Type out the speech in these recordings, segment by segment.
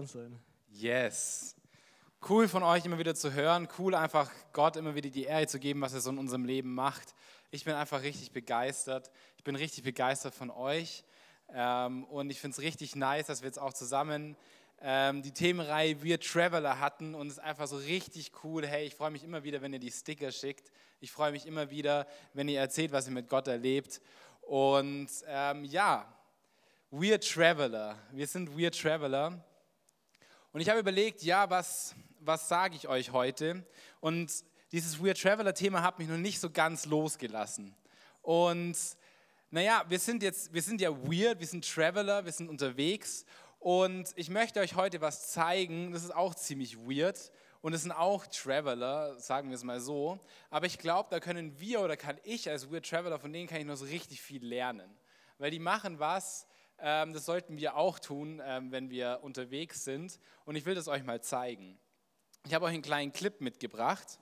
dran sein. Yes. Cool von euch immer wieder zu hören. Cool einfach Gott immer wieder die Ehre zu geben, was er so in unserem Leben macht. Ich bin einfach richtig begeistert. Ich bin richtig begeistert von euch. Ähm, und ich finde es richtig nice, dass wir jetzt auch zusammen ähm, die Themenreihe Wir Traveler hatten. Und es ist einfach so richtig cool. Hey, ich freue mich immer wieder, wenn ihr die Sticker schickt. Ich freue mich immer wieder, wenn ihr erzählt, was ihr mit Gott erlebt. Und ähm, ja, Weird Traveler. Wir sind Weird Traveler. Und ich habe überlegt, ja, was, was sage ich euch heute? Und dieses Weird Traveler-Thema hat mich noch nicht so ganz losgelassen. Und naja, wir sind jetzt, wir sind ja weird, wir sind Traveler, wir sind unterwegs. Und ich möchte euch heute was zeigen, das ist auch ziemlich weird. Und es sind auch Traveler, sagen wir es mal so. Aber ich glaube, da können wir oder kann ich als Weird Traveler, von denen kann ich noch so richtig viel lernen. Weil die machen was, das sollten wir auch tun, ähm, wenn wir unterwegs sind. Und ich will das euch mal zeigen. Ich habe euch einen kleinen Clip mitgebracht.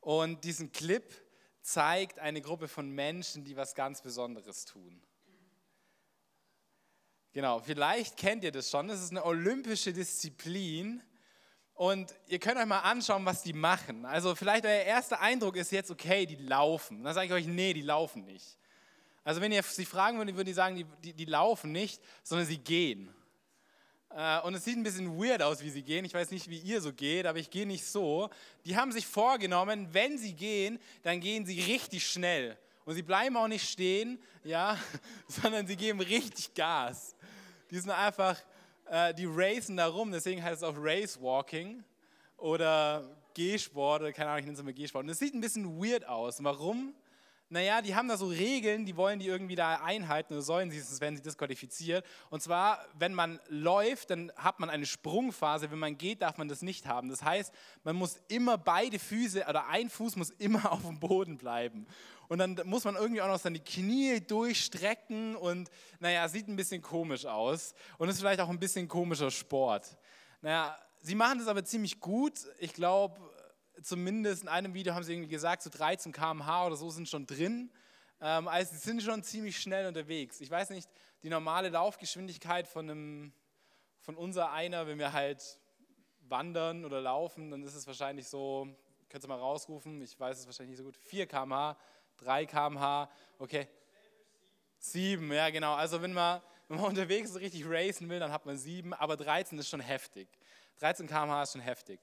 Und diesen Clip zeigt eine Gruppe von Menschen, die was ganz Besonderes tun. Genau, vielleicht kennt ihr das schon. Das ist eine olympische Disziplin. Und ihr könnt euch mal anschauen, was die machen. Also vielleicht euer erster Eindruck ist jetzt, okay, die laufen. Dann sage ich euch, nee, die laufen nicht. Also wenn ihr sie fragen würdet, würden die sagen, die, die, die laufen nicht, sondern sie gehen. Äh, und es sieht ein bisschen weird aus, wie sie gehen. Ich weiß nicht, wie ihr so geht, aber ich gehe nicht so. Die haben sich vorgenommen, wenn sie gehen, dann gehen sie richtig schnell. Und sie bleiben auch nicht stehen, ja, sondern sie geben richtig Gas. Die sind einfach, äh, die racen da rum, deswegen heißt es auch Race Walking oder Gehsport, oder keine Ahnung, ich nenne es immer Gehsport. Und es sieht ein bisschen weird aus. Warum? Naja, die haben da so Regeln, die wollen die irgendwie da einhalten oder sollen sie, sonst werden sie disqualifiziert. Und zwar, wenn man läuft, dann hat man eine Sprungphase, wenn man geht, darf man das nicht haben. Das heißt, man muss immer beide Füße oder ein Fuß muss immer auf dem Boden bleiben. Und dann muss man irgendwie auch noch seine Knie durchstrecken und naja, sieht ein bisschen komisch aus und ist vielleicht auch ein bisschen komischer Sport. Naja, sie machen das aber ziemlich gut. Ich glaube, zumindest in einem Video haben sie irgendwie gesagt, so 13 km/h oder so sind schon drin. Ähm, also sie sind schon ziemlich schnell unterwegs. Ich weiß nicht, die normale Laufgeschwindigkeit von, einem, von unser einer, wenn wir halt wandern oder laufen, dann ist es wahrscheinlich so, könnt ihr mal rausrufen, ich weiß es wahrscheinlich nicht so gut, 4 km/h, 3 km/h, okay. 7, ja genau. Also wenn man, wenn man unterwegs so richtig racen will, dann hat man 7, aber 13 ist schon heftig. 13 km/h ist schon heftig.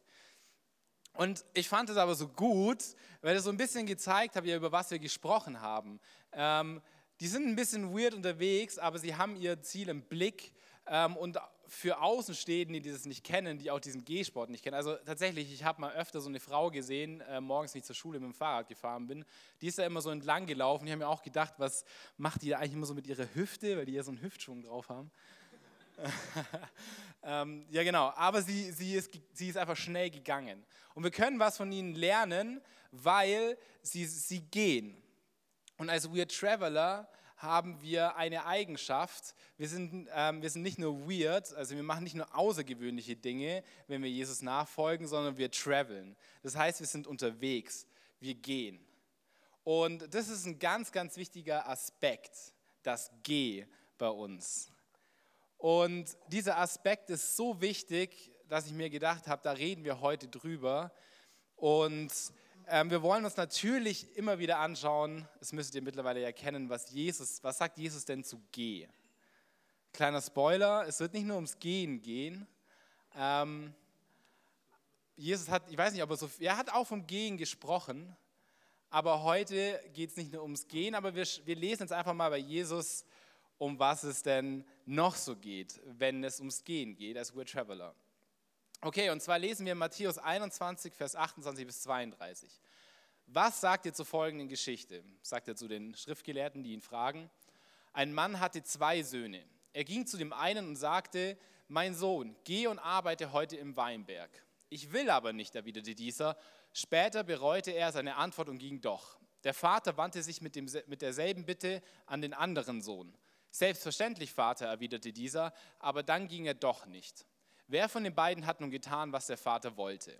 Und ich fand es aber so gut, weil es so ein bisschen gezeigt hat, über was wir gesprochen haben. Ähm, die sind ein bisschen weird unterwegs, aber sie haben ihr Ziel im Blick. Ähm, und für Außenstehende, die das nicht kennen, die auch diesen Gehsport nicht kennen. Also tatsächlich, ich habe mal öfter so eine Frau gesehen, äh, morgens, wenn ich zur Schule mit dem Fahrrad gefahren bin. Die ist da immer so entlang gelaufen. Ich habe mir auch gedacht, was macht die da eigentlich immer so mit ihrer Hüfte, weil die ja so einen Hüftschwung drauf haben. ähm, ja, genau. Aber sie, sie, ist, sie ist einfach schnell gegangen. Und wir können was von ihnen lernen, weil sie, sie gehen. Und als Weird Traveler haben wir eine Eigenschaft. Wir sind, ähm, wir sind nicht nur weird, also wir machen nicht nur außergewöhnliche Dinge, wenn wir Jesus nachfolgen, sondern wir traveln. Das heißt, wir sind unterwegs, wir gehen. Und das ist ein ganz, ganz wichtiger Aspekt, das Geh bei uns. Und dieser Aspekt ist so wichtig, dass ich mir gedacht habe, da reden wir heute drüber. Und ähm, wir wollen uns natürlich immer wieder anschauen, das müsstet ihr mittlerweile ja kennen, was Jesus, was sagt Jesus denn zu Geh? Kleiner Spoiler, es wird nicht nur ums Gehen gehen. Ähm, Jesus hat, ich weiß nicht, ob er so, er hat auch vom Gehen gesprochen, aber heute geht es nicht nur ums Gehen, aber wir, wir lesen jetzt einfach mal bei Jesus, um was es denn noch so geht, wenn es ums Gehen geht, als We're Traveler. Okay, und zwar lesen wir Matthäus 21, Vers 28 bis 32. Was sagt ihr zur folgenden Geschichte? Sagt er zu den Schriftgelehrten, die ihn fragen. Ein Mann hatte zwei Söhne. Er ging zu dem einen und sagte, mein Sohn, geh und arbeite heute im Weinberg. Ich will aber nicht, erwiderte dieser. Später bereute er seine Antwort und ging doch. Der Vater wandte sich mit, dem, mit derselben Bitte an den anderen Sohn. Selbstverständlich, Vater, erwiderte dieser, aber dann ging er doch nicht. Wer von den beiden hat nun getan, was der Vater wollte?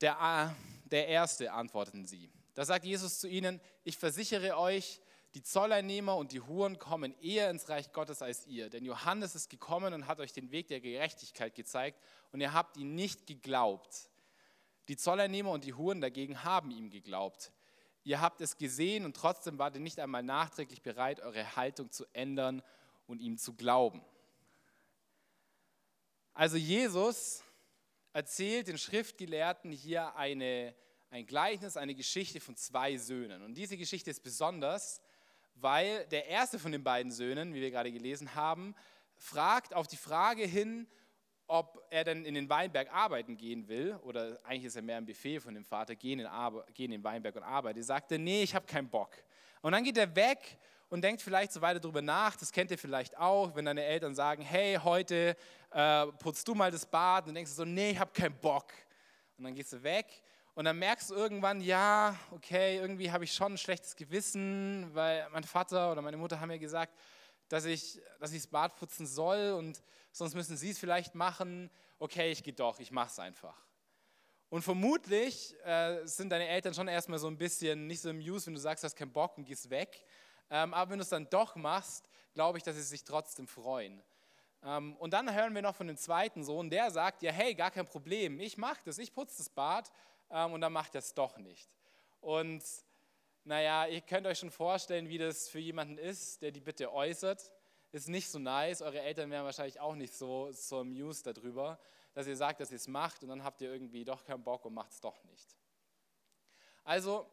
Der, der Erste, antworteten sie. Da sagt Jesus zu ihnen, ich versichere euch, die Zolleinnehmer und die Huren kommen eher ins Reich Gottes als ihr. Denn Johannes ist gekommen und hat euch den Weg der Gerechtigkeit gezeigt und ihr habt ihn nicht geglaubt. Die Zolleinnehmer und die Huren dagegen haben ihm geglaubt. Ihr habt es gesehen und trotzdem wart ihr nicht einmal nachträglich bereit, eure Haltung zu ändern und ihm zu glauben. Also Jesus erzählt den Schriftgelehrten hier eine, ein Gleichnis, eine Geschichte von zwei Söhnen. Und diese Geschichte ist besonders, weil der erste von den beiden Söhnen, wie wir gerade gelesen haben, fragt auf die Frage hin, ob er denn in den Weinberg arbeiten gehen will, oder eigentlich ist er mehr ein Befehl von dem Vater, geh in den, Arbe geh in den Weinberg und arbeite. Er sagte, nee, ich habe keinen Bock. Und dann geht er weg und denkt vielleicht so weiter darüber nach, das kennt ihr vielleicht auch, wenn deine Eltern sagen, hey, heute äh, putzt du mal das Bad, und dann denkst du so, nee, ich habe keinen Bock. Und dann gehst du weg und dann merkst du irgendwann, ja, okay, irgendwie habe ich schon ein schlechtes Gewissen, weil mein Vater oder meine Mutter haben mir gesagt, dass ich, dass ich das Bad putzen soll und sonst müssen sie es vielleicht machen. Okay, ich gehe doch, ich mache es einfach. Und vermutlich äh, sind deine Eltern schon erstmal so ein bisschen nicht so amused, wenn du sagst, du hast keinen Bock und gehst weg. Ähm, aber wenn du es dann doch machst, glaube ich, dass sie sich trotzdem freuen. Ähm, und dann hören wir noch von dem zweiten Sohn, der sagt, ja, hey, gar kein Problem, ich mache das, ich putze das Bad ähm, und dann macht er es doch nicht. Und naja, ihr könnt euch schon vorstellen, wie das für jemanden ist, der die Bitte äußert. Ist nicht so nice. Eure Eltern wären wahrscheinlich auch nicht so, so amused darüber, dass ihr sagt, dass ihr es macht und dann habt ihr irgendwie doch keinen Bock und macht es doch nicht. Also,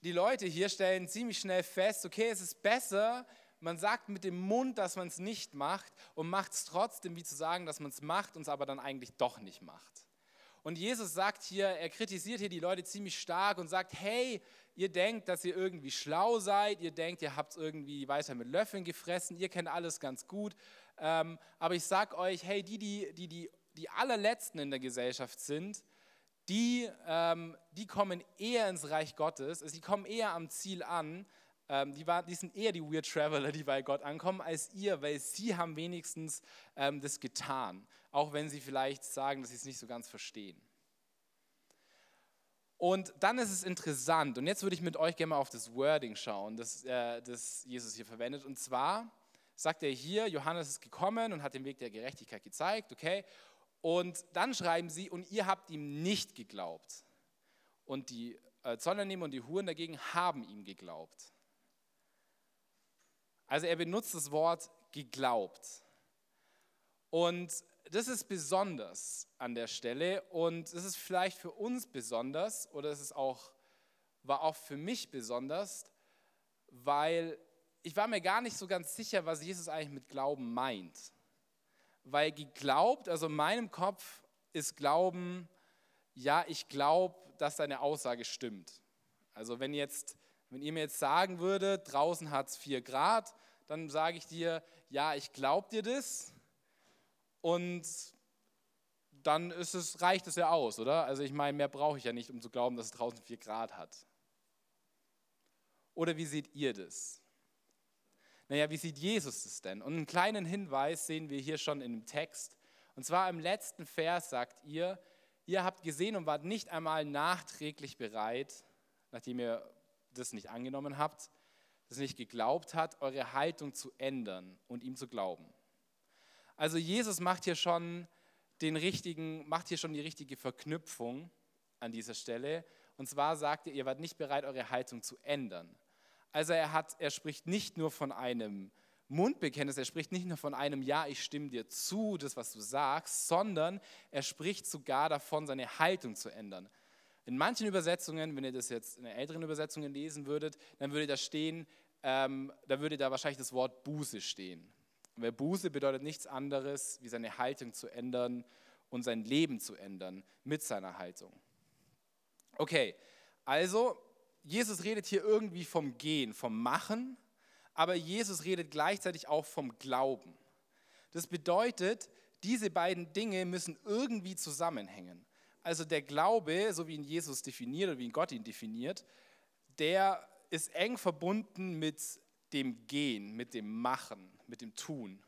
die Leute hier stellen ziemlich schnell fest, okay, es ist besser, man sagt mit dem Mund, dass man es nicht macht und macht es trotzdem, wie zu sagen, dass man es macht und es aber dann eigentlich doch nicht macht. Und Jesus sagt hier, er kritisiert hier die Leute ziemlich stark und sagt, hey, ihr denkt, dass ihr irgendwie schlau seid, ihr denkt, ihr habt es irgendwie weiter mit Löffeln gefressen, ihr kennt alles ganz gut. Ähm, aber ich sage euch, hey, die, die, die, die, die allerletzten in der Gesellschaft sind, die, ähm, die kommen eher ins Reich Gottes, also die kommen eher am Ziel an, ähm, die, war, die sind eher die Weird Traveler, die bei Gott ankommen, als ihr, weil sie haben wenigstens ähm, das getan, auch wenn sie vielleicht sagen, dass sie es nicht so ganz verstehen. Und dann ist es interessant, und jetzt würde ich mit euch gerne mal auf das Wording schauen, das, äh, das Jesus hier verwendet. Und zwar sagt er hier, Johannes ist gekommen und hat den Weg der Gerechtigkeit gezeigt, okay? Und dann schreiben sie, und ihr habt ihm nicht geglaubt. Und die äh, Zollernehmer und die Huren dagegen haben ihm geglaubt. Also er benutzt das Wort geglaubt. Und das ist besonders an der Stelle und es ist vielleicht für uns besonders oder es ist auch, war auch für mich besonders, weil ich war mir gar nicht so ganz sicher, was Jesus eigentlich mit Glauben meint. Weil geglaubt, also in meinem Kopf ist Glauben, ja, ich glaube, dass deine Aussage stimmt. Also wenn jetzt, wenn ihr mir jetzt sagen würdet, draußen hat es 4 Grad, dann sage ich dir, ja, ich glaube dir das, und dann ist es, reicht es ja aus, oder? Also ich meine, mehr brauche ich ja nicht, um zu glauben, dass es draußen 4 Grad hat. Oder wie seht ihr das? Naja, wie sieht Jesus es denn? Und einen kleinen Hinweis sehen wir hier schon in dem Text. Und zwar im letzten Vers sagt ihr, ihr habt gesehen und wart nicht einmal nachträglich bereit, nachdem ihr das nicht angenommen habt, das nicht geglaubt hat, eure Haltung zu ändern und ihm zu glauben. Also Jesus macht hier schon den richtigen, macht hier schon die richtige Verknüpfung an dieser Stelle. Und zwar sagt er, ihr wart nicht bereit, eure Haltung zu ändern. Also er, hat, er spricht nicht nur von einem Mundbekenntnis, er spricht nicht nur von einem Ja, ich stimme dir zu, das, was du sagst, sondern er spricht sogar davon, seine Haltung zu ändern. In manchen Übersetzungen, wenn ihr das jetzt in älteren Übersetzungen lesen würdet, dann würde da stehen, ähm, da würde da wahrscheinlich das Wort Buße stehen. Weil Buße bedeutet nichts anderes, wie seine Haltung zu ändern und sein Leben zu ändern mit seiner Haltung. Okay, also Jesus redet hier irgendwie vom Gehen, vom Machen, aber Jesus redet gleichzeitig auch vom Glauben. Das bedeutet, diese beiden Dinge müssen irgendwie zusammenhängen. Also der Glaube, so wie ihn Jesus definiert oder wie ihn Gott ihn definiert, der ist eng verbunden mit dem Gehen, mit dem Machen, mit dem Tun.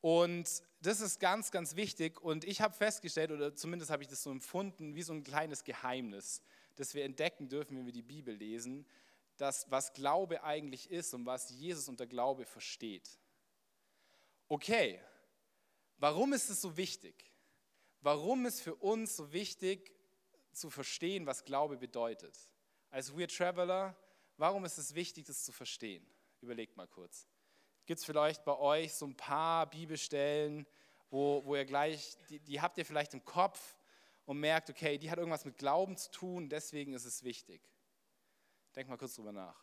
Und das ist ganz, ganz wichtig. Und ich habe festgestellt, oder zumindest habe ich das so empfunden, wie so ein kleines Geheimnis, das wir entdecken dürfen, wenn wir die Bibel lesen, dass was Glaube eigentlich ist und was Jesus unter Glaube versteht. Okay, warum ist es so wichtig? Warum ist für uns so wichtig zu verstehen, was Glaube bedeutet? Als Weird Traveler, warum ist es wichtig, das zu verstehen? Überlegt mal kurz. Gibt es vielleicht bei euch so ein paar Bibelstellen, wo, wo ihr gleich, die, die habt ihr vielleicht im Kopf und merkt, okay, die hat irgendwas mit Glauben zu tun, deswegen ist es wichtig. Denk mal kurz drüber nach.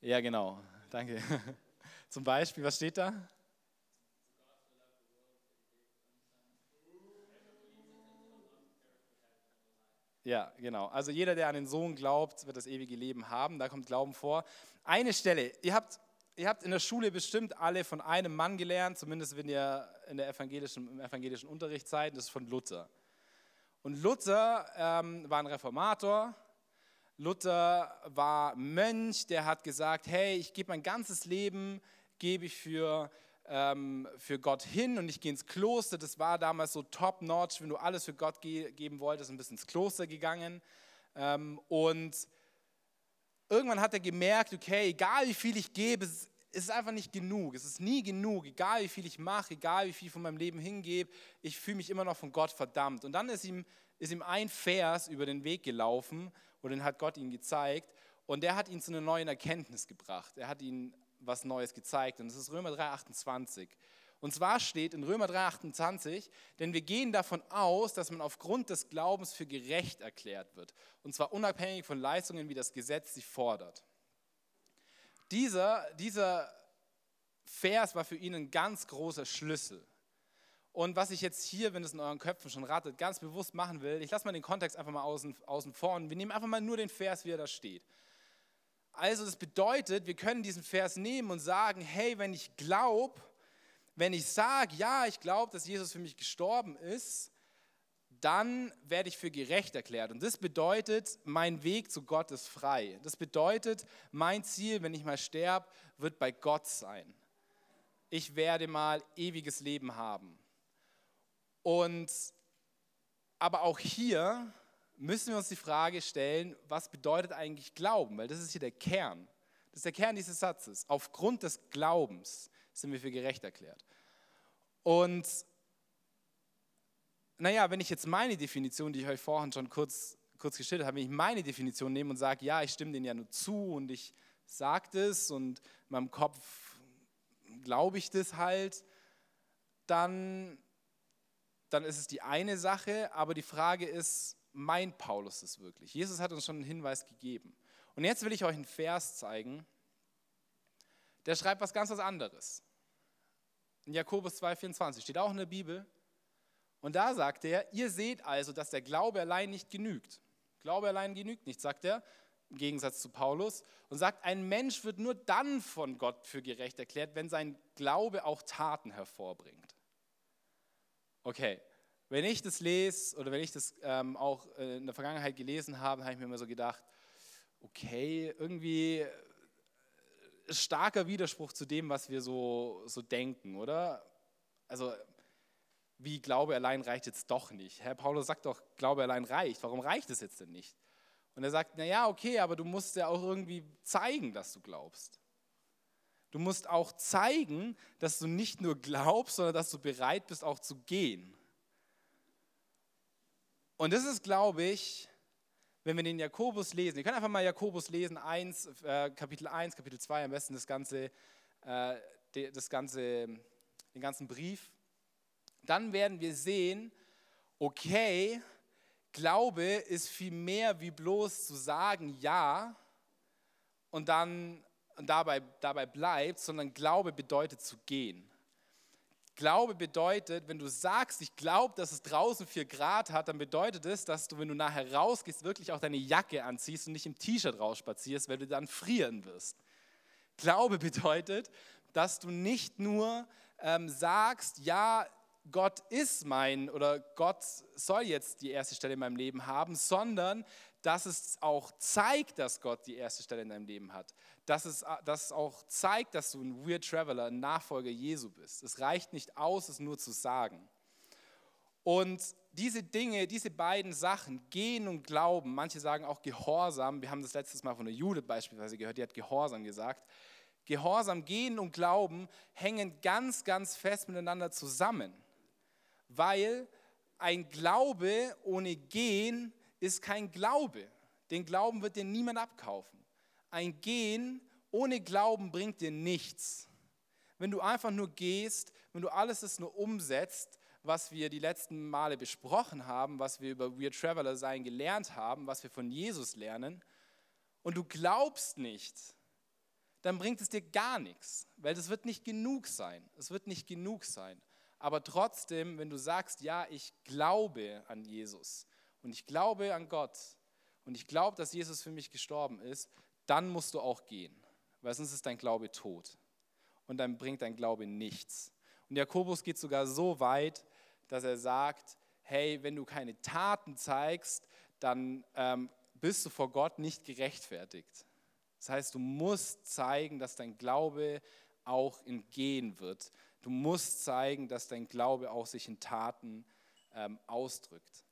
Ja, genau. Danke. Zum Beispiel, was steht da? Ja, genau. Also jeder, der an den Sohn glaubt, wird das ewige Leben haben. Da kommt Glauben vor. Eine Stelle. Ihr habt, ihr habt in der Schule bestimmt alle von einem Mann gelernt, zumindest wenn ihr in der evangelischen, im evangelischen Unterricht seid. Das ist von Luther. Und Luther ähm, war ein Reformator. Luther war Mönch, der hat gesagt, hey, ich gebe mein ganzes Leben, gebe ich für ähm, für Gott hin und ich gehe ins Kloster. Das war damals so top-notch, wenn du alles für Gott ge geben wolltest, ein bisschen ins Kloster gegangen. Ähm, und irgendwann hat er gemerkt, okay, egal wie viel ich gebe, es ist einfach nicht genug. Es ist nie genug, egal wie viel ich mache, egal wie viel ich von meinem Leben hingebe, ich fühle mich immer noch von Gott verdammt. Und dann ist ihm, ist ihm ein Vers über den Weg gelaufen und den hat Gott ihm gezeigt. Und der hat ihn zu einer neuen Erkenntnis gebracht. Er hat ihn was Neues gezeigt. Und das ist Römer 3,28. Und zwar steht in Römer 3,28, denn wir gehen davon aus, dass man aufgrund des Glaubens für gerecht erklärt wird. Und zwar unabhängig von Leistungen, wie das Gesetz sie fordert. Dieser, dieser Vers war für ihn ein ganz großer Schlüssel. Und was ich jetzt hier, wenn es in euren Köpfen schon ratet, ganz bewusst machen will, ich lasse mal den Kontext einfach mal außen, außen vor und wir nehmen einfach mal nur den Vers, wie er da steht. Also das bedeutet, wir können diesen Vers nehmen und sagen, hey, wenn ich glaube, wenn ich sage, ja, ich glaube, dass Jesus für mich gestorben ist, dann werde ich für gerecht erklärt. Und das bedeutet, mein Weg zu Gott ist frei. Das bedeutet, mein Ziel, wenn ich mal sterbe, wird bei Gott sein. Ich werde mal ewiges Leben haben. Und aber auch hier müssen wir uns die Frage stellen, was bedeutet eigentlich Glauben? Weil das ist hier der Kern. Das ist der Kern dieses Satzes. Aufgrund des Glaubens sind wir für gerecht erklärt. Und naja, wenn ich jetzt meine Definition, die ich euch vorhin schon kurz, kurz geschildert habe, wenn ich meine Definition nehme und sage, ja, ich stimme denen ja nur zu und ich sage das und in meinem Kopf glaube ich das halt, dann, dann ist es die eine Sache, aber die Frage ist, meint Paulus das wirklich? Jesus hat uns schon einen Hinweis gegeben. Und jetzt will ich euch einen Vers zeigen, der schreibt was ganz was anderes. In Jakobus 2,24 steht auch in der Bibel. Und da sagt er, ihr seht also, dass der Glaube allein nicht genügt. Glaube allein genügt nicht, sagt er, im Gegensatz zu Paulus. Und sagt, ein Mensch wird nur dann von Gott für gerecht erklärt, wenn sein Glaube auch Taten hervorbringt. Okay, wenn ich das lese oder wenn ich das ähm, auch äh, in der Vergangenheit gelesen habe, habe ich mir immer so gedacht, okay, irgendwie äh, starker Widerspruch zu dem, was wir so, so denken, oder? Also, wie Glaube allein reicht jetzt doch nicht. Herr Paulus sagt doch, Glaube allein reicht. Warum reicht es jetzt denn nicht? Und er sagt, naja, okay, aber du musst ja auch irgendwie zeigen, dass du glaubst. Du musst auch zeigen, dass du nicht nur glaubst, sondern dass du bereit bist, auch zu gehen. Und das ist, glaube ich, wenn wir den Jakobus lesen, ihr könnt einfach mal Jakobus lesen, 1, äh, Kapitel 1, Kapitel 2, am besten das ganze, äh, das ganze, den ganzen Brief, dann werden wir sehen, okay, Glaube ist viel mehr wie bloß zu sagen Ja und dann dabei, dabei bleibt, sondern Glaube bedeutet zu gehen. Glaube bedeutet, wenn du sagst, ich glaube, dass es draußen 4 Grad hat, dann bedeutet es, dass du, wenn du nachher rausgehst, wirklich auch deine Jacke anziehst und nicht im T-Shirt rausspazierst, weil du dann frieren wirst. Glaube bedeutet, dass du nicht nur ähm, sagst, ja, Gott ist mein oder Gott soll jetzt die erste Stelle in meinem Leben haben, sondern dass es auch zeigt, dass Gott die erste Stelle in deinem Leben hat. Dass es, dass es auch zeigt, dass du ein Weird Traveler, ein Nachfolger Jesu bist. Es reicht nicht aus, es nur zu sagen. Und diese Dinge, diese beiden Sachen, Gehen und Glauben, manche sagen auch Gehorsam, wir haben das letztes Mal von der Jude beispielsweise gehört, die hat Gehorsam gesagt. Gehorsam, Gehen und Glauben hängen ganz, ganz fest miteinander zusammen, weil ein Glaube ohne Gehen ist kein Glaube. Den Glauben wird dir niemand abkaufen. Ein Gehen ohne Glauben bringt dir nichts. Wenn du einfach nur gehst, wenn du alles das nur umsetzt, was wir die letzten Male besprochen haben, was wir über Weird Traveler sein gelernt haben, was wir von Jesus lernen, und du glaubst nicht, dann bringt es dir gar nichts, weil das wird nicht genug sein. Es wird nicht genug sein. Aber trotzdem, wenn du sagst, ja, ich glaube an Jesus und ich glaube an Gott und ich glaube, dass Jesus für mich gestorben ist, dann musst du auch gehen, weil sonst ist dein Glaube tot und dann bringt dein Glaube nichts. Und Jakobus geht sogar so weit, dass er sagt, hey, wenn du keine Taten zeigst, dann ähm, bist du vor Gott nicht gerechtfertigt. Das heißt, du musst zeigen, dass dein Glaube auch in Gehen wird. Du musst zeigen, dass dein Glaube auch sich in Taten ähm, ausdrückt.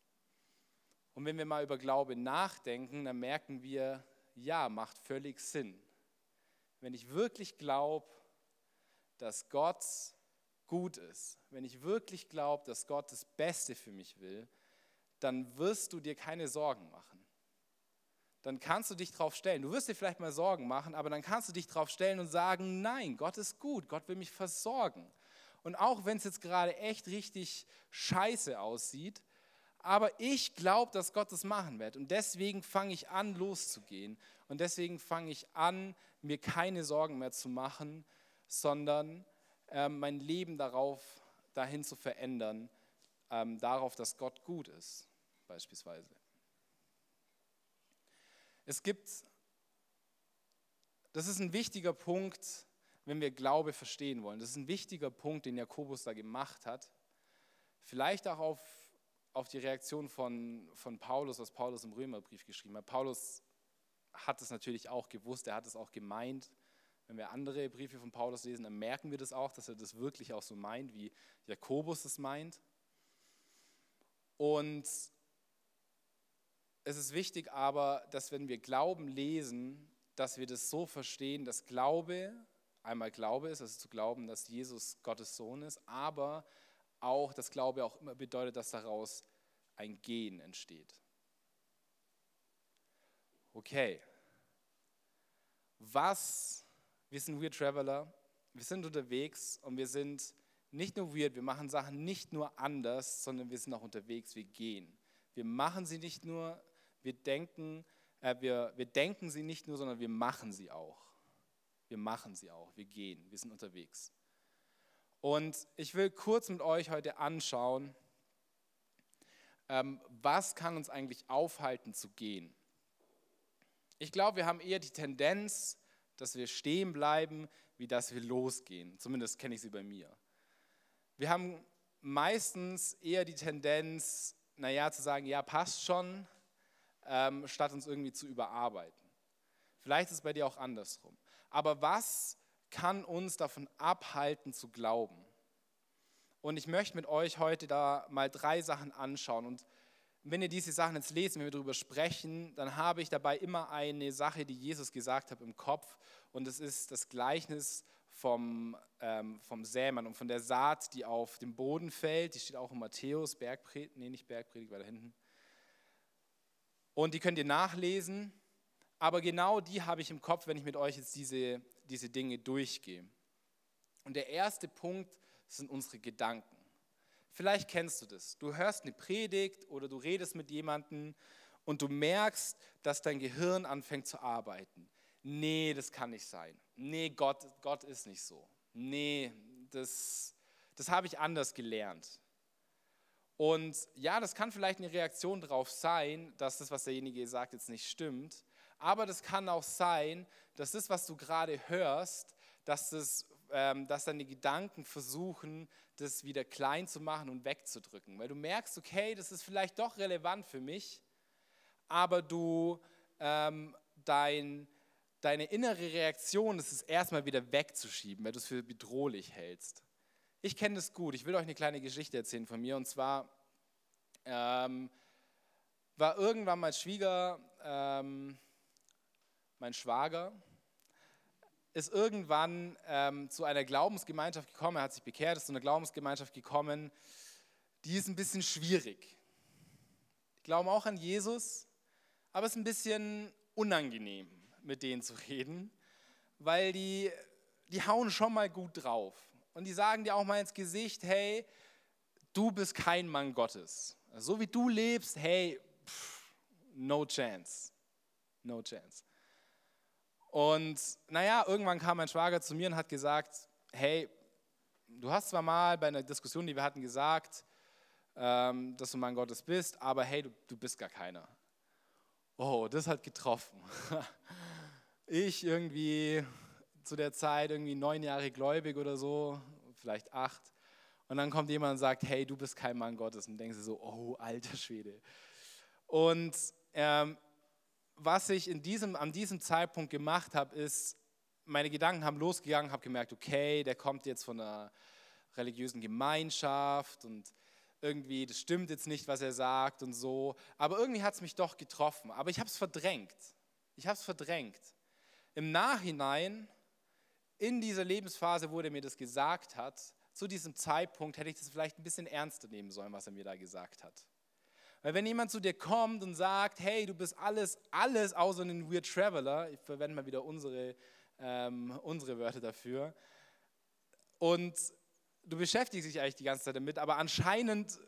Und wenn wir mal über Glaube nachdenken, dann merken wir, ja, macht völlig Sinn. Wenn ich wirklich glaube, dass Gott gut ist, wenn ich wirklich glaube, dass Gott das Beste für mich will, dann wirst du dir keine Sorgen machen. Dann kannst du dich darauf stellen. Du wirst dir vielleicht mal Sorgen machen, aber dann kannst du dich darauf stellen und sagen, nein, Gott ist gut, Gott will mich versorgen. Und auch wenn es jetzt gerade echt richtig scheiße aussieht, aber ich glaube, dass Gott das machen wird. Und deswegen fange ich an, loszugehen. Und deswegen fange ich an, mir keine Sorgen mehr zu machen, sondern ähm, mein Leben darauf, dahin zu verändern, ähm, darauf, dass Gott gut ist, beispielsweise. Es gibt, das ist ein wichtiger Punkt, wenn wir Glaube verstehen wollen. Das ist ein wichtiger Punkt, den Jakobus da gemacht hat. Vielleicht auch auf, auf die Reaktion von, von Paulus, was Paulus im Römerbrief geschrieben hat. Paulus hat es natürlich auch gewusst, er hat es auch gemeint. Wenn wir andere Briefe von Paulus lesen, dann merken wir das auch, dass er das wirklich auch so meint, wie Jakobus es meint. Und es ist wichtig aber, dass wenn wir Glauben lesen, dass wir das so verstehen, dass Glaube einmal Glaube ist, also zu glauben, dass Jesus Gottes Sohn ist, aber auch, dass Glaube auch immer bedeutet, dass daraus ein Gehen entsteht. Okay. Was wir sind Weird Traveler, wir sind unterwegs und wir sind nicht nur weird, wir machen Sachen nicht nur anders, sondern wir sind auch unterwegs, wir gehen. Wir machen sie nicht nur, wir denken, äh, wir, wir denken sie nicht nur, sondern wir machen sie auch. Wir machen sie auch, wir gehen, wir sind unterwegs. Und ich will kurz mit euch heute anschauen, ähm, was kann uns eigentlich aufhalten zu gehen. Ich glaube, wir haben eher die Tendenz, dass wir stehen bleiben, wie dass wir losgehen. Zumindest kenne ich sie bei mir. Wir haben meistens eher die Tendenz, naja, zu sagen, ja, passt schon, ähm, statt uns irgendwie zu überarbeiten. Vielleicht ist es bei dir auch andersrum. Aber was kann uns davon abhalten zu glauben? Und ich möchte mit euch heute da mal drei Sachen anschauen. Und wenn ihr diese Sachen jetzt lesen, wenn wir darüber sprechen, dann habe ich dabei immer eine Sache, die Jesus gesagt hat, im Kopf. Und es ist das Gleichnis vom, ähm, vom Sämann und von der Saat, die auf dem Boden fällt. Die steht auch in Matthäus, Bergpredigt, nee, nicht Bergpredigt, weiter hinten. Und die könnt ihr nachlesen. Aber genau die habe ich im Kopf, wenn ich mit euch jetzt diese, diese Dinge durchgehe. Und der erste Punkt sind unsere Gedanken. Vielleicht kennst du das. Du hörst eine Predigt oder du redest mit jemandem und du merkst, dass dein Gehirn anfängt zu arbeiten. Nee, das kann nicht sein. Nee, Gott, Gott ist nicht so. Nee, das, das habe ich anders gelernt. Und ja, das kann vielleicht eine Reaktion darauf sein, dass das, was derjenige sagt, jetzt nicht stimmt. Aber das kann auch sein, dass das, was du gerade hörst, dass, das, ähm, dass deine Gedanken versuchen, das wieder klein zu machen und wegzudrücken. Weil du merkst, okay, das ist vielleicht doch relevant für mich, aber du ähm, dein, deine innere Reaktion ist es erstmal wieder wegzuschieben, weil du es für bedrohlich hältst. Ich kenne das gut. Ich will euch eine kleine Geschichte erzählen von mir. Und zwar ähm, war irgendwann mein Schwieger, ähm, mein Schwager, ist irgendwann ähm, zu einer Glaubensgemeinschaft gekommen, er hat sich bekehrt, ist zu einer Glaubensgemeinschaft gekommen, die ist ein bisschen schwierig. Die glauben auch an Jesus, aber es ist ein bisschen unangenehm, mit denen zu reden, weil die, die hauen schon mal gut drauf. Und die sagen dir auch mal ins Gesicht, hey, du bist kein Mann Gottes. So wie du lebst, hey, pff, no chance. No chance. Und naja, irgendwann kam mein Schwager zu mir und hat gesagt, hey, du hast zwar mal bei einer Diskussion, die wir hatten, gesagt, ähm, dass du Mann Gottes bist, aber hey, du, du bist gar keiner. Oh, das hat getroffen. Ich irgendwie zu der Zeit irgendwie neun Jahre gläubig oder so, vielleicht acht. Und dann kommt jemand und sagt, hey, du bist kein Mann Gottes. Und denkst du so, oh, alter Schwede. Und ähm, was ich in diesem, an diesem Zeitpunkt gemacht habe, ist, meine Gedanken haben losgegangen, habe gemerkt, okay, der kommt jetzt von einer religiösen Gemeinschaft und irgendwie, das stimmt jetzt nicht, was er sagt und so. Aber irgendwie hat es mich doch getroffen. Aber ich habe es verdrängt. Ich habe es verdrängt. Im Nachhinein, in dieser Lebensphase, wo er mir das gesagt hat, zu diesem Zeitpunkt hätte ich das vielleicht ein bisschen ernster nehmen sollen, was er mir da gesagt hat. Weil wenn jemand zu dir kommt und sagt, hey, du bist alles, alles außer ein Weird Traveler, ich verwende mal wieder unsere, ähm, unsere Wörter dafür, und du beschäftigst dich eigentlich die ganze Zeit damit, aber anscheinend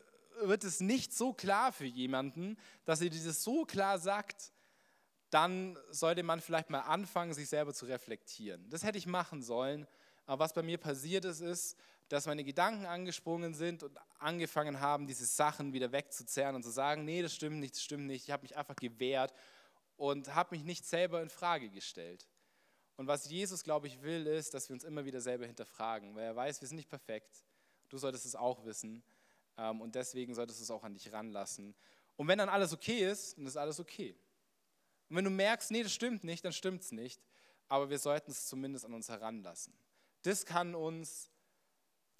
wird es nicht so klar für jemanden, dass er dieses so klar sagt, dann sollte man vielleicht mal anfangen, sich selber zu reflektieren. Das hätte ich machen sollen, aber was bei mir passiert ist, ist, dass meine Gedanken angesprungen sind und angefangen haben, diese Sachen wieder wegzuzerren und zu sagen, nee, das stimmt nicht, das stimmt nicht. Ich habe mich einfach gewehrt und habe mich nicht selber in Frage gestellt. Und was Jesus, glaube ich, will, ist, dass wir uns immer wieder selber hinterfragen, weil er weiß, wir sind nicht perfekt. Du solltest es auch wissen ähm, und deswegen solltest du es auch an dich ranlassen. Und wenn dann alles okay ist, dann ist alles okay. Und wenn du merkst, nee, das stimmt nicht, dann stimmt es nicht. Aber wir sollten es zumindest an uns heranlassen. Das kann uns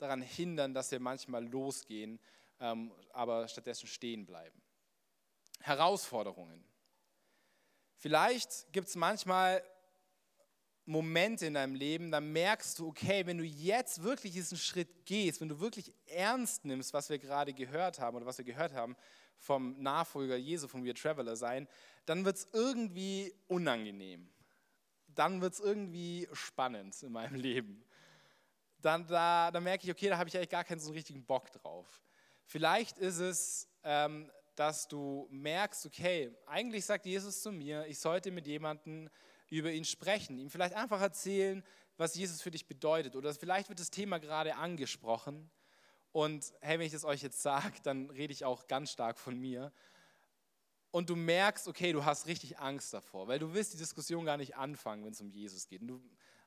daran hindern, dass wir manchmal losgehen, ähm, aber stattdessen stehen bleiben. Herausforderungen. Vielleicht gibt es manchmal Momente in deinem Leben, da merkst du, okay, wenn du jetzt wirklich diesen Schritt gehst, wenn du wirklich ernst nimmst, was wir gerade gehört haben oder was wir gehört haben vom Nachfolger Jesu, vom Wir Traveler sein, dann wird es irgendwie unangenehm. Dann wird es irgendwie spannend in meinem Leben. Dann da, da merke ich, okay, da habe ich eigentlich gar keinen so richtigen Bock drauf. Vielleicht ist es, ähm, dass du merkst, okay, eigentlich sagt Jesus zu mir, ich sollte mit jemandem über ihn sprechen, ihm vielleicht einfach erzählen, was Jesus für dich bedeutet. Oder vielleicht wird das Thema gerade angesprochen. Und hey, wenn ich das euch jetzt sage, dann rede ich auch ganz stark von mir. Und du merkst, okay, du hast richtig Angst davor, weil du willst die Diskussion gar nicht anfangen, wenn es um Jesus geht. Und du,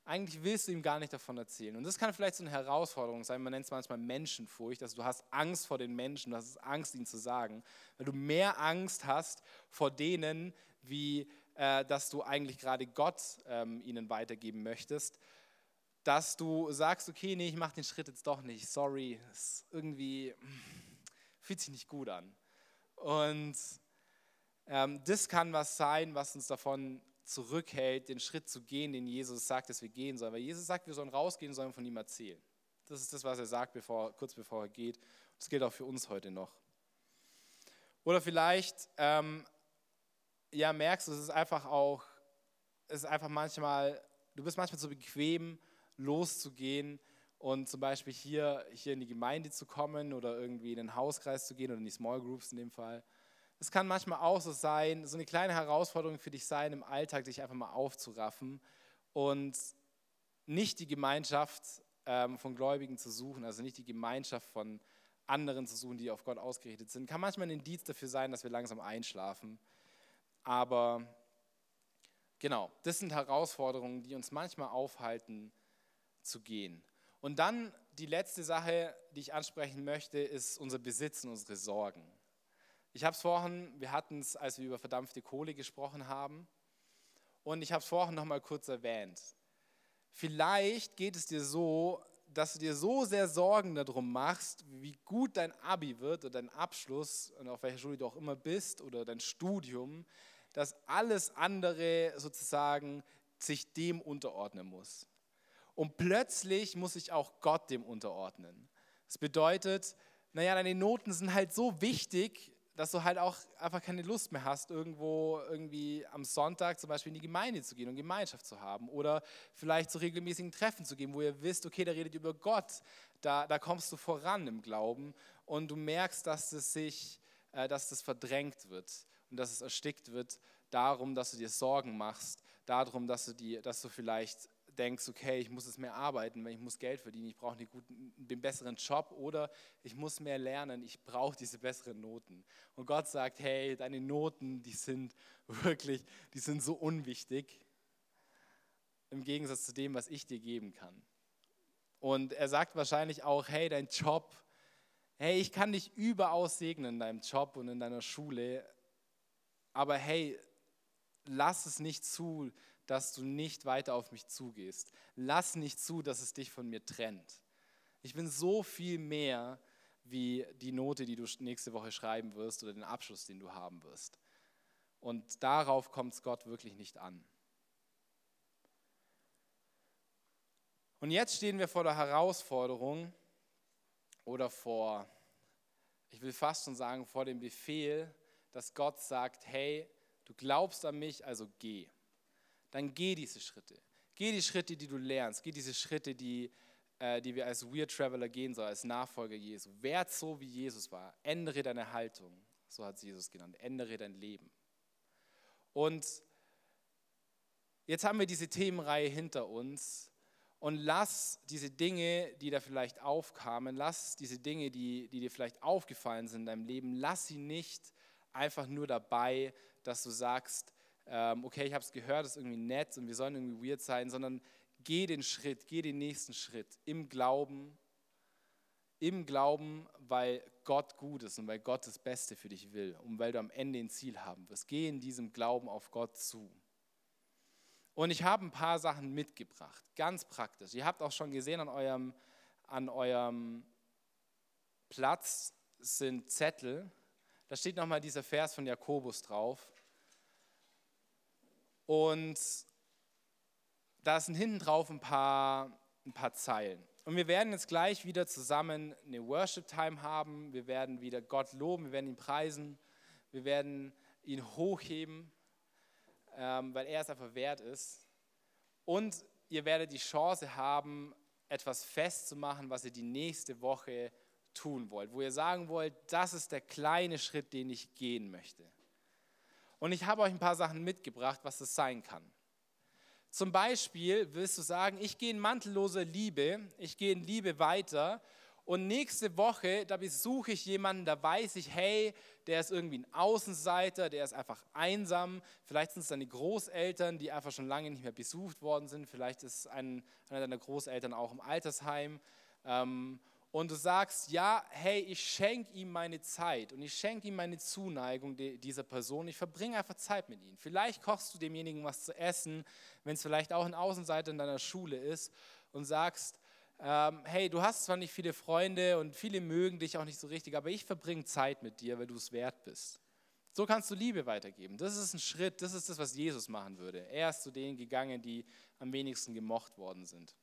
eigentlich willst du ihm gar nicht davon erzählen. Und das kann vielleicht so eine Herausforderung sein, man nennt es manchmal Menschenfurcht, dass du hast Angst vor den Menschen, du hast Angst, ihnen zu sagen, weil du mehr Angst hast vor denen, wie äh, dass du eigentlich gerade Gott ähm, ihnen weitergeben möchtest, dass du sagst, okay, nee, ich mache den Schritt jetzt doch nicht, sorry, es irgendwie fühlt sich nicht gut an. Und ähm, das kann was sein, was uns davon zurückhält, den Schritt zu gehen, den Jesus sagt, dass wir gehen sollen. Weil Jesus sagt, wir sollen rausgehen, sollen von ihm erzählen. Das ist das, was er sagt, bevor, kurz bevor er geht. Das gilt auch für uns heute noch. Oder vielleicht ähm, ja, merkst, es ist einfach auch, es ist einfach manchmal, du bist manchmal so bequem, loszugehen und zum Beispiel hier, hier in die Gemeinde zu kommen oder irgendwie in den Hauskreis zu gehen oder in die Small Groups in dem Fall. Es kann manchmal auch so sein, so eine kleine Herausforderung für dich sein, im Alltag dich einfach mal aufzuraffen und nicht die Gemeinschaft ähm, von Gläubigen zu suchen, also nicht die Gemeinschaft von anderen zu suchen, die auf Gott ausgerichtet sind. Kann manchmal ein Indiz dafür sein, dass wir langsam einschlafen. Aber genau, das sind Herausforderungen, die uns manchmal aufhalten zu gehen. Und dann die letzte Sache, die ich ansprechen möchte, ist unser Besitz und unsere Sorgen. Ich habe es vorhin, wir hatten es, als wir über verdampfte Kohle gesprochen haben, und ich habe es vorhin noch mal kurz erwähnt. Vielleicht geht es dir so, dass du dir so sehr Sorgen darum machst, wie gut dein Abi wird oder dein Abschluss und auf welcher Schule du auch immer bist oder dein Studium, dass alles andere sozusagen sich dem unterordnen muss. Und plötzlich muss sich auch Gott dem unterordnen. Das bedeutet, naja, deine Noten sind halt so wichtig, dass du halt auch einfach keine Lust mehr hast, irgendwo irgendwie am Sonntag zum Beispiel in die Gemeinde zu gehen und Gemeinschaft zu haben oder vielleicht zu regelmäßigen Treffen zu gehen, wo ihr wisst, okay, da redet ihr über Gott, da, da kommst du voran im Glauben und du merkst, dass das sich, äh, dass das verdrängt wird und dass es erstickt wird darum, dass du dir Sorgen machst, darum, dass du, die, dass du vielleicht denkst, okay, ich muss es mehr arbeiten, ich muss Geld verdienen, ich brauche den besseren Job oder ich muss mehr lernen, ich brauche diese besseren Noten. Und Gott sagt, hey, deine Noten, die sind wirklich, die sind so unwichtig im Gegensatz zu dem, was ich dir geben kann. Und er sagt wahrscheinlich auch, hey, dein Job, hey, ich kann dich überaus segnen in deinem Job und in deiner Schule, aber hey, lass es nicht zu, dass du nicht weiter auf mich zugehst. Lass nicht zu, dass es dich von mir trennt. Ich bin so viel mehr wie die Note, die du nächste Woche schreiben wirst oder den Abschluss, den du haben wirst. Und darauf kommt es Gott wirklich nicht an. Und jetzt stehen wir vor der Herausforderung oder vor, ich will fast schon sagen, vor dem Befehl, dass Gott sagt, hey, du glaubst an mich, also geh dann geh diese Schritte. Geh die Schritte, die du lernst. Geh diese Schritte, die, äh, die wir als Weird Traveler gehen sollen, als Nachfolger Jesu. Werd so, wie Jesus war. Ändere deine Haltung. So hat Jesus genannt. Ändere dein Leben. Und jetzt haben wir diese Themenreihe hinter uns. Und lass diese Dinge, die da vielleicht aufkamen, lass diese Dinge, die, die dir vielleicht aufgefallen sind in deinem Leben, lass sie nicht einfach nur dabei, dass du sagst, ähm, okay, ich habe es gehört, das ist irgendwie nett und wir sollen irgendwie weird sein, sondern geh den Schritt, geh den nächsten Schritt im Glauben, im Glauben, weil Gott gut ist und weil Gott das Beste für dich will und weil du am Ende ein Ziel haben wirst. Geh in diesem Glauben auf Gott zu. Und ich habe ein paar Sachen mitgebracht, ganz praktisch. Ihr habt auch schon gesehen an eurem, an eurem Platz sind Zettel. Da steht nochmal dieser Vers von Jakobus drauf. Und da sind hinten drauf ein paar, ein paar Zeilen. Und wir werden jetzt gleich wieder zusammen eine Worship-Time haben. Wir werden wieder Gott loben, wir werden ihn preisen, wir werden ihn hochheben, ähm, weil er es einfach wert ist. Und ihr werdet die Chance haben, etwas festzumachen, was ihr die nächste Woche tun wollt, wo ihr sagen wollt, das ist der kleine Schritt, den ich gehen möchte. Und ich habe euch ein paar Sachen mitgebracht, was das sein kann. Zum Beispiel willst du sagen, ich gehe in mantelloser Liebe, ich gehe in Liebe weiter und nächste Woche, da besuche ich jemanden, da weiß ich, hey, der ist irgendwie ein Außenseiter, der ist einfach einsam. Vielleicht sind es deine Großeltern, die einfach schon lange nicht mehr besucht worden sind. Vielleicht ist ein, einer deiner Großeltern auch im Altersheim. Ähm, und du sagst, ja, hey, ich schenke ihm meine Zeit und ich schenke ihm meine Zuneigung dieser Person. Ich verbringe einfach Zeit mit ihm. Vielleicht kochst du demjenigen was zu essen, wenn es vielleicht auch ein Außenseiter in deiner Schule ist und sagst, ähm, hey, du hast zwar nicht viele Freunde und viele mögen dich auch nicht so richtig, aber ich verbringe Zeit mit dir, weil du es wert bist. So kannst du Liebe weitergeben. Das ist ein Schritt, das ist das, was Jesus machen würde. Er ist zu denen gegangen, die am wenigsten gemocht worden sind.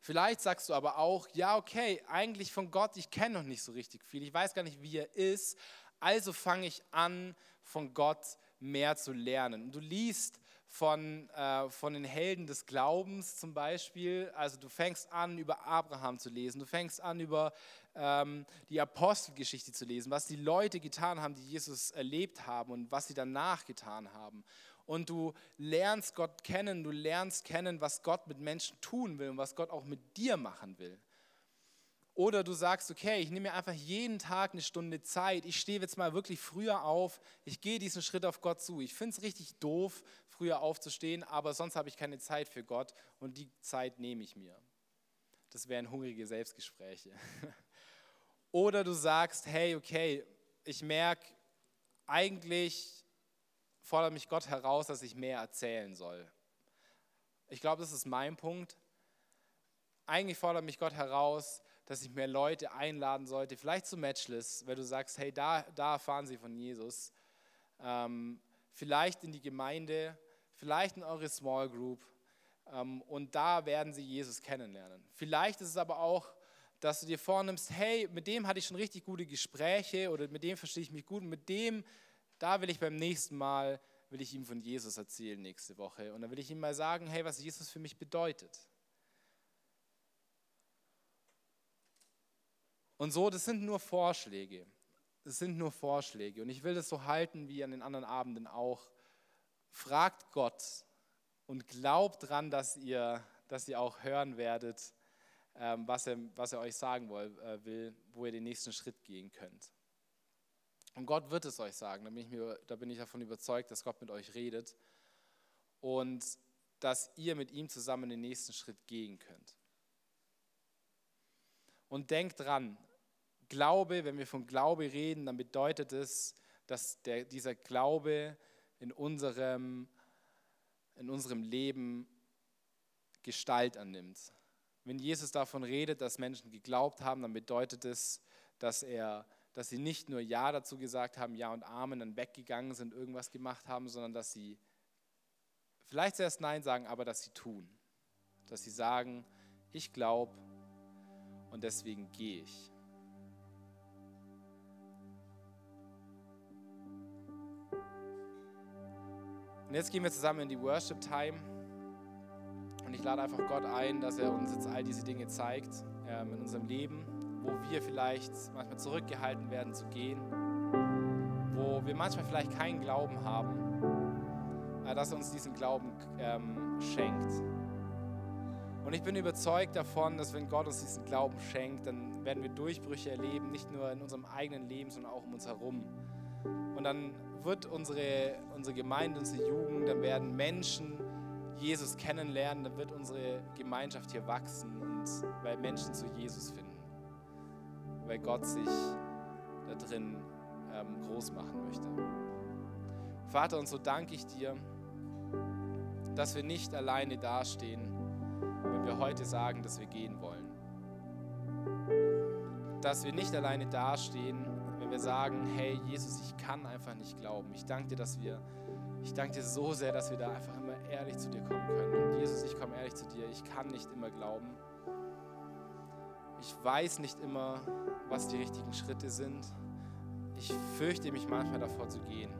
Vielleicht sagst du aber auch, ja, okay, eigentlich von Gott, ich kenne noch nicht so richtig viel, ich weiß gar nicht, wie er ist, also fange ich an, von Gott mehr zu lernen. Und du liest von, äh, von den Helden des Glaubens zum Beispiel, also du fängst an, über Abraham zu lesen, du fängst an, über ähm, die Apostelgeschichte zu lesen, was die Leute getan haben, die Jesus erlebt haben und was sie danach getan haben und du lernst Gott kennen, du lernst kennen, was Gott mit Menschen tun will und was Gott auch mit dir machen will. Oder du sagst, okay, ich nehme mir einfach jeden Tag eine Stunde Zeit, ich stehe jetzt mal wirklich früher auf, ich gehe diesen Schritt auf Gott zu. Ich finde es richtig doof, früher aufzustehen, aber sonst habe ich keine Zeit für Gott und die Zeit nehme ich mir. Das wären hungrige Selbstgespräche. Oder du sagst, hey, okay, ich merke, eigentlich fordert mich Gott heraus, dass ich mehr erzählen soll. Ich glaube, das ist mein Punkt. eigentlich fordert mich Gott heraus, dass ich mehr Leute einladen sollte, vielleicht zu Matchless, weil du sagst, hey, da, da erfahren sie von Jesus. Ähm, vielleicht in die Gemeinde, vielleicht in eure Small Group. Ähm, und da werden sie Jesus kennenlernen. Vielleicht ist es aber auch, dass du dir vornimmst, hey, mit dem hatte ich schon richtig gute Gespräche oder mit dem verstehe ich mich gut mit dem, da will ich beim nächsten Mal, will ich ihm von Jesus erzählen nächste Woche. Und dann will ich ihm mal sagen, hey, was Jesus für mich bedeutet. Und so, das sind nur Vorschläge. Das sind nur Vorschläge. Und ich will das so halten wie an den anderen Abenden auch. Fragt Gott und glaubt dran, dass ihr, dass ihr auch hören werdet, ähm, was, er, was er euch sagen äh, will, wo ihr den nächsten Schritt gehen könnt. Und Gott wird es euch sagen. Da bin ich, mir, da bin ich davon überzeugt, dass Gott mit euch redet und dass ihr mit ihm zusammen den nächsten Schritt gehen könnt. Und denkt dran, Glaube, wenn wir von Glaube reden, dann bedeutet es, dass der, dieser Glaube in unserem, in unserem Leben Gestalt annimmt. Wenn Jesus davon redet, dass Menschen geglaubt haben, dann bedeutet es, dass, er, dass sie nicht nur Ja dazu gesagt haben, Ja und Amen, dann weggegangen sind, irgendwas gemacht haben, sondern dass sie vielleicht zuerst Nein sagen, aber dass sie tun. Dass sie sagen, ich glaube und deswegen gehe ich. Und jetzt gehen wir zusammen in die Worship Time. Und ich lade einfach Gott ein, dass er uns jetzt all diese Dinge zeigt ähm, in unserem Leben, wo wir vielleicht manchmal zurückgehalten werden zu gehen, wo wir manchmal vielleicht keinen Glauben haben, äh, dass er uns diesen Glauben ähm, schenkt. Und ich bin überzeugt davon, dass wenn Gott uns diesen Glauben schenkt, dann werden wir Durchbrüche erleben, nicht nur in unserem eigenen Leben, sondern auch um uns herum. Und dann wird unsere, unsere Gemeinde, unsere Jugend, dann werden Menschen Jesus kennenlernen, dann wird unsere Gemeinschaft hier wachsen und weil Menschen zu Jesus finden, weil Gott sich da drin ähm, groß machen möchte. Vater, und so danke ich dir, dass wir nicht alleine dastehen, wenn wir heute sagen, dass wir gehen wollen. Dass wir nicht alleine dastehen, wenn wir sagen, hey Jesus, ich kann einfach nicht glauben. Ich danke dir, dass wir, ich danke dir so sehr, dass wir da einfach immer ehrlich zu dir kommen können. Und Jesus, ich komme ehrlich zu dir, ich kann nicht immer glauben. Ich weiß nicht immer, was die richtigen Schritte sind. Ich fürchte mich manchmal davor zu gehen.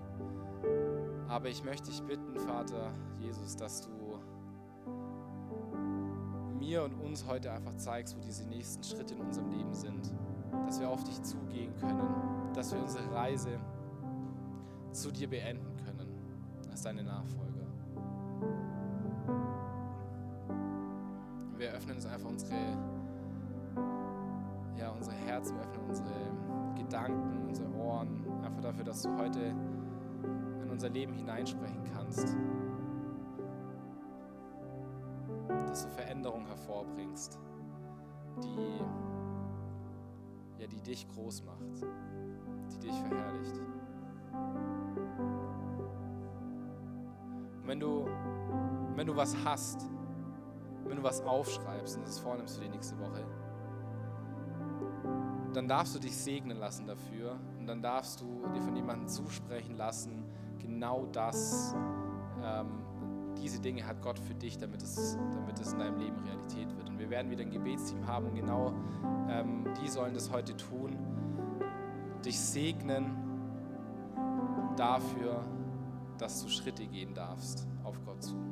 Aber ich möchte dich bitten, Vater Jesus, dass du mir und uns heute einfach zeigst, wo diese nächsten Schritte in unserem Leben sind dass wir auf dich zugehen können, dass wir unsere Reise zu dir beenden können als deine Nachfolger. Wir öffnen uns einfach unsere, Herzen, wir öffnen unsere Gedanken, unsere Ohren, einfach dafür, dass du heute in unser Leben hineinsprechen kannst. Dass du Veränderung hervorbringst, die ja, die dich groß macht, die dich verherrlicht. Und wenn du, wenn du was hast, wenn du was aufschreibst und das vornimmst für die nächste Woche, dann darfst du dich segnen lassen dafür und dann darfst du dir von jemandem zusprechen lassen, genau das, ähm, diese Dinge hat Gott für dich, damit es, damit es in deinem Leben Realität wird. Und wir werden wieder ein Gebetsteam haben und genau ähm, die sollen das heute tun. Dich segnen dafür, dass du Schritte gehen darfst auf Gott zu.